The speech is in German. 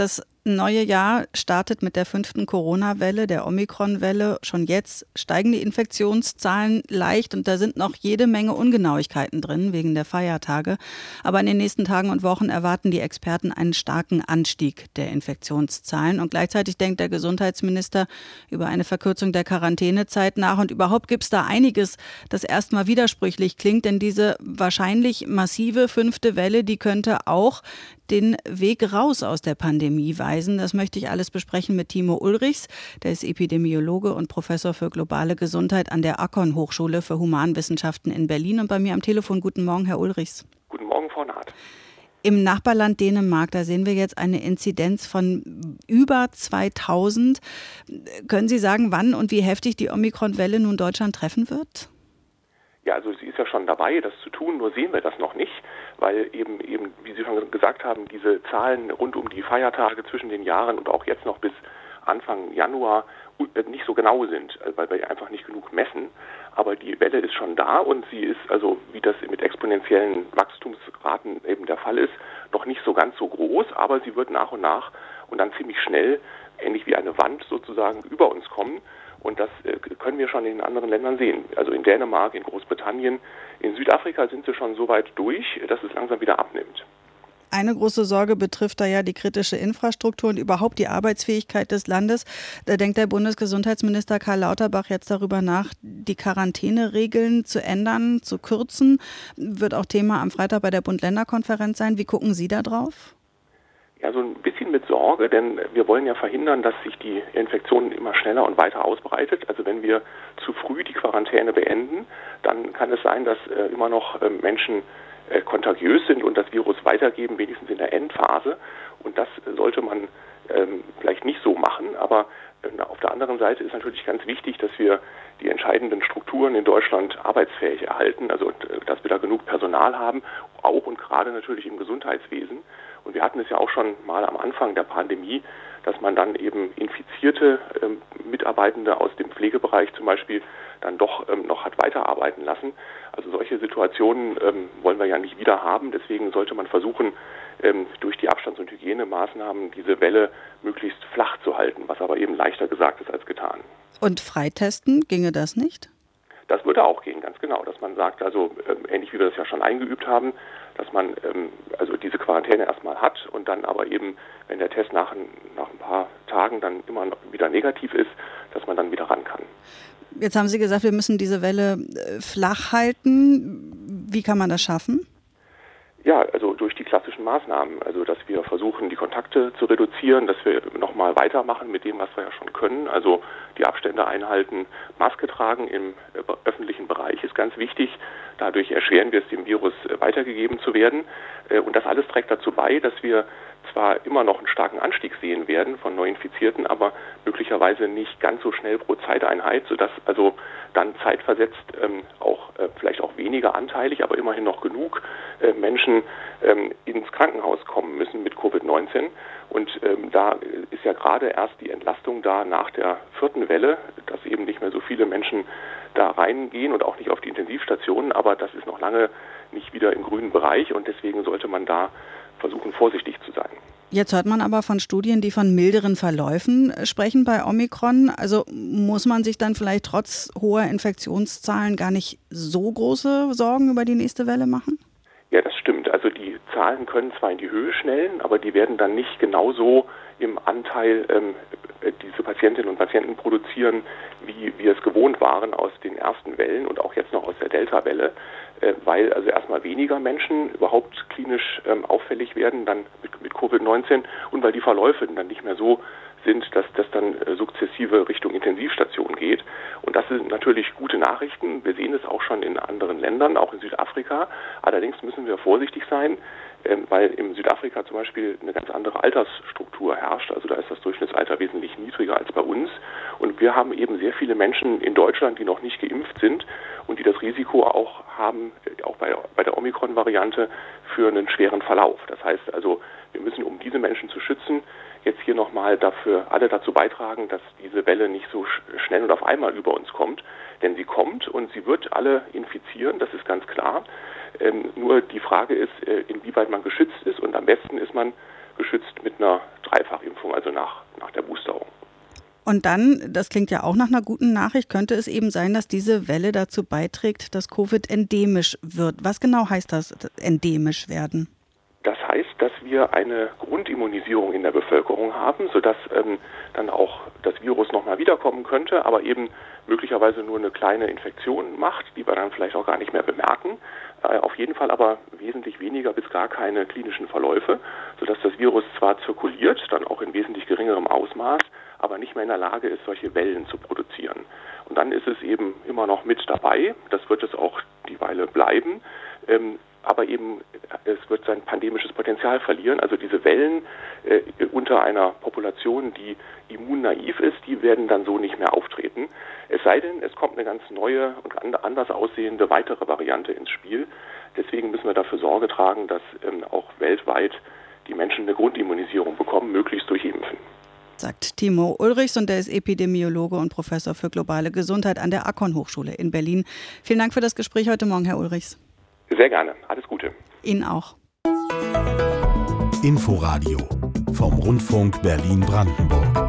Das neue Jahr startet mit der fünften Corona-Welle, der Omikron-Welle. Schon jetzt steigen die Infektionszahlen leicht und da sind noch jede Menge Ungenauigkeiten drin wegen der Feiertage. Aber in den nächsten Tagen und Wochen erwarten die Experten einen starken Anstieg der Infektionszahlen. Und gleichzeitig denkt der Gesundheitsminister über eine Verkürzung der Quarantänezeit nach. Und überhaupt gibt es da einiges, das erstmal widersprüchlich klingt, denn diese wahrscheinlich massive fünfte Welle, die könnte auch den Weg raus aus der Pandemie weisen. Das möchte ich alles besprechen mit Timo Ulrichs. Der ist Epidemiologe und Professor für globale Gesundheit an der Akon Hochschule für Humanwissenschaften in Berlin. Und bei mir am Telefon, guten Morgen, Herr Ulrichs. Guten Morgen, Frau Naht. Im Nachbarland Dänemark, da sehen wir jetzt eine Inzidenz von über 2000. Können Sie sagen, wann und wie heftig die Omikron-Welle nun Deutschland treffen wird? Ja, also sie ist ja schon dabei, das zu tun, nur sehen wir das noch nicht, weil eben eben, wie Sie schon gesagt haben, diese Zahlen rund um die Feiertage zwischen den Jahren und auch jetzt noch bis Anfang Januar äh, nicht so genau sind, äh, weil wir einfach nicht genug messen. Aber die Welle ist schon da und sie ist also, wie das mit exponentiellen Wachstumsraten eben der Fall ist, noch nicht so ganz so groß, aber sie wird nach und nach und dann ziemlich schnell, ähnlich wie eine Wand sozusagen, über uns kommen. Und das äh, können wir schon in anderen Ländern sehen. Also in Dänemark, in Großbritannien, in Südafrika sind sie schon so weit durch, dass es langsam wieder abnimmt. Eine große Sorge betrifft da ja die kritische Infrastruktur und überhaupt die Arbeitsfähigkeit des Landes. Da denkt der Bundesgesundheitsminister Karl Lauterbach jetzt darüber nach, die Quarantäneregeln zu ändern, zu kürzen. Wird auch Thema am Freitag bei der Bund-Länder-Konferenz sein. Wie gucken Sie da drauf? Ja, so ein bisschen mit Sorge, denn wir wollen ja verhindern, dass sich die Infektion immer schneller und weiter ausbreitet. Also wenn wir zu früh die Quarantäne beenden, dann kann es sein, dass äh, immer noch äh, Menschen äh, kontagiös sind und das Virus weitergeben, wenigstens in der Endphase. Und das sollte man ähm, vielleicht nicht so machen. Aber äh, auf der anderen Seite ist natürlich ganz wichtig, dass wir die entscheidenden Strukturen in Deutschland arbeitsfähig erhalten, also äh, dass wir da genug Personal haben, auch und gerade natürlich im Gesundheitswesen. Und wir hatten es ja auch schon mal am Anfang der Pandemie, dass man dann eben infizierte ähm, Mitarbeitende aus dem Pflegebereich zum Beispiel dann doch ähm, noch hat weiterarbeiten lassen. Also solche Situationen ähm, wollen wir ja nicht wieder haben. Deswegen sollte man versuchen, ähm, durch die Abstands- und Hygienemaßnahmen diese Welle möglichst flach zu halten, was aber eben leichter gesagt ist als getan. Und freitesten ginge das nicht? Das würde auch gehen, ganz genau, dass man sagt, also äh, ähnlich wie wir das ja schon eingeübt haben, dass man ähm, also diese Quarantäne erstmal hat und dann aber eben, wenn der Test nach, nach ein paar Tagen dann immer wieder negativ ist, dass man dann wieder ran kann. Jetzt haben Sie gesagt, wir müssen diese Welle äh, flach halten. Wie kann man das schaffen? Ja, also durch die klassischen Maßnahmen, also dass wir versuchen, die Kontakte zu reduzieren, dass wir nochmal weitermachen mit dem, was wir ja schon können, also die Abstände einhalten, Maske tragen im äh, öffentlichen Bereich ist ganz wichtig. Dadurch erschweren wir es, dem Virus äh, weitergegeben zu werden. Äh, und das alles trägt dazu bei, dass wir zwar immer noch einen starken Anstieg sehen werden von Neuinfizierten, aber möglicherweise nicht ganz so schnell pro Zeiteinheit, sodass also dann zeitversetzt ähm, auch äh, vielleicht auch weniger anteilig, aber immerhin noch genug äh, Menschen ähm, ins Krankenhaus kommen müssen mit Covid-19. Und ähm, da ist ja gerade erst die Entlastung da nach der vierten Welle, dass eben nicht mehr so viele Menschen da reingehen und auch nicht auf die Intensivstationen, aber das ist noch lange nicht wieder im grünen Bereich und deswegen sollte man da versuchen, vorsichtig zu sein. Jetzt hört man aber von Studien, die von milderen Verläufen sprechen bei Omikron. Also muss man sich dann vielleicht trotz hoher Infektionszahlen gar nicht so große Sorgen über die nächste Welle machen? Ja, das stimmt. Also die Zahlen können zwar in die Höhe schnellen, aber die werden dann nicht genauso im Anteil ähm, diese Patientinnen und Patienten produzieren, wie wir es gewohnt waren aus den ersten Wellen und auch jetzt noch aus der Delta-Welle, äh, weil also erstmal weniger Menschen überhaupt klinisch ähm, auffällig werden, dann mit, mit Covid-19 und weil die Verläufe dann nicht mehr so sind, dass das dann äh, sukzessive Richtung Intensivstation geht. Und das sind natürlich gute Nachrichten. Wir sehen es auch schon in anderen Ländern, auch in Südafrika. Allerdings müssen wir vorsichtig sein, weil in Südafrika zum Beispiel eine ganz andere Altersstruktur herrscht. Also da ist das Durchschnittsalter wesentlich niedriger als bei uns. Und wir haben eben sehr viele Menschen in Deutschland, die noch nicht geimpft sind und die das Risiko auch haben, äh, auch bei, bei der Omikron-Variante, für einen schweren Verlauf. Das heißt also, wir müssen, um diese Menschen zu schützen, jetzt hier nochmal dafür alle dazu beitragen, dass diese Welle nicht so schnell und auf einmal über uns kommt. Denn sie kommt und sie wird alle infizieren, das ist ganz klar. Ähm, nur die Frage ist, äh, inwieweit man geschützt ist und am besten ist man geschützt mit einer Dreifachimpfung, also nach, nach der Boosterung. Und dann, das klingt ja auch nach einer guten Nachricht, könnte es eben sein, dass diese Welle dazu beiträgt, dass Covid endemisch wird. Was genau heißt das, endemisch werden? Das heißt, dass wir eine Grundimmunisierung in der Bevölkerung haben, sodass ähm, dann auch das Virus nochmal wiederkommen könnte, aber eben möglicherweise nur eine kleine Infektion macht, die wir dann vielleicht auch gar nicht mehr bemerken. Äh, auf jeden Fall aber wesentlich weniger bis gar keine klinischen Verläufe, sodass das Virus zwar zirkuliert, dann auch in wesentlich geringerem Ausmaß, aber nicht mehr in der Lage ist, solche Wellen zu produzieren. Und dann ist es eben immer noch mit dabei. Das wird es auch die Weile bleiben. Ähm, aber eben es wird sein pandemisches Potenzial verlieren. Also diese Wellen äh, unter einer Population, die immunnaiv ist, die werden dann so nicht mehr auftreten. Es sei denn, es kommt eine ganz neue und anders aussehende weitere Variante ins Spiel. Deswegen müssen wir dafür Sorge tragen, dass ähm, auch weltweit die Menschen eine Grundimmunisierung bekommen, möglichst durch Impfen sagt Timo Ulrichs und der ist Epidemiologe und Professor für globale Gesundheit an der Akon Hochschule in Berlin. Vielen Dank für das Gespräch heute Morgen, Herr Ulrichs. Sehr gerne. Alles Gute. Ihnen auch. Inforadio vom Rundfunk Berlin-Brandenburg.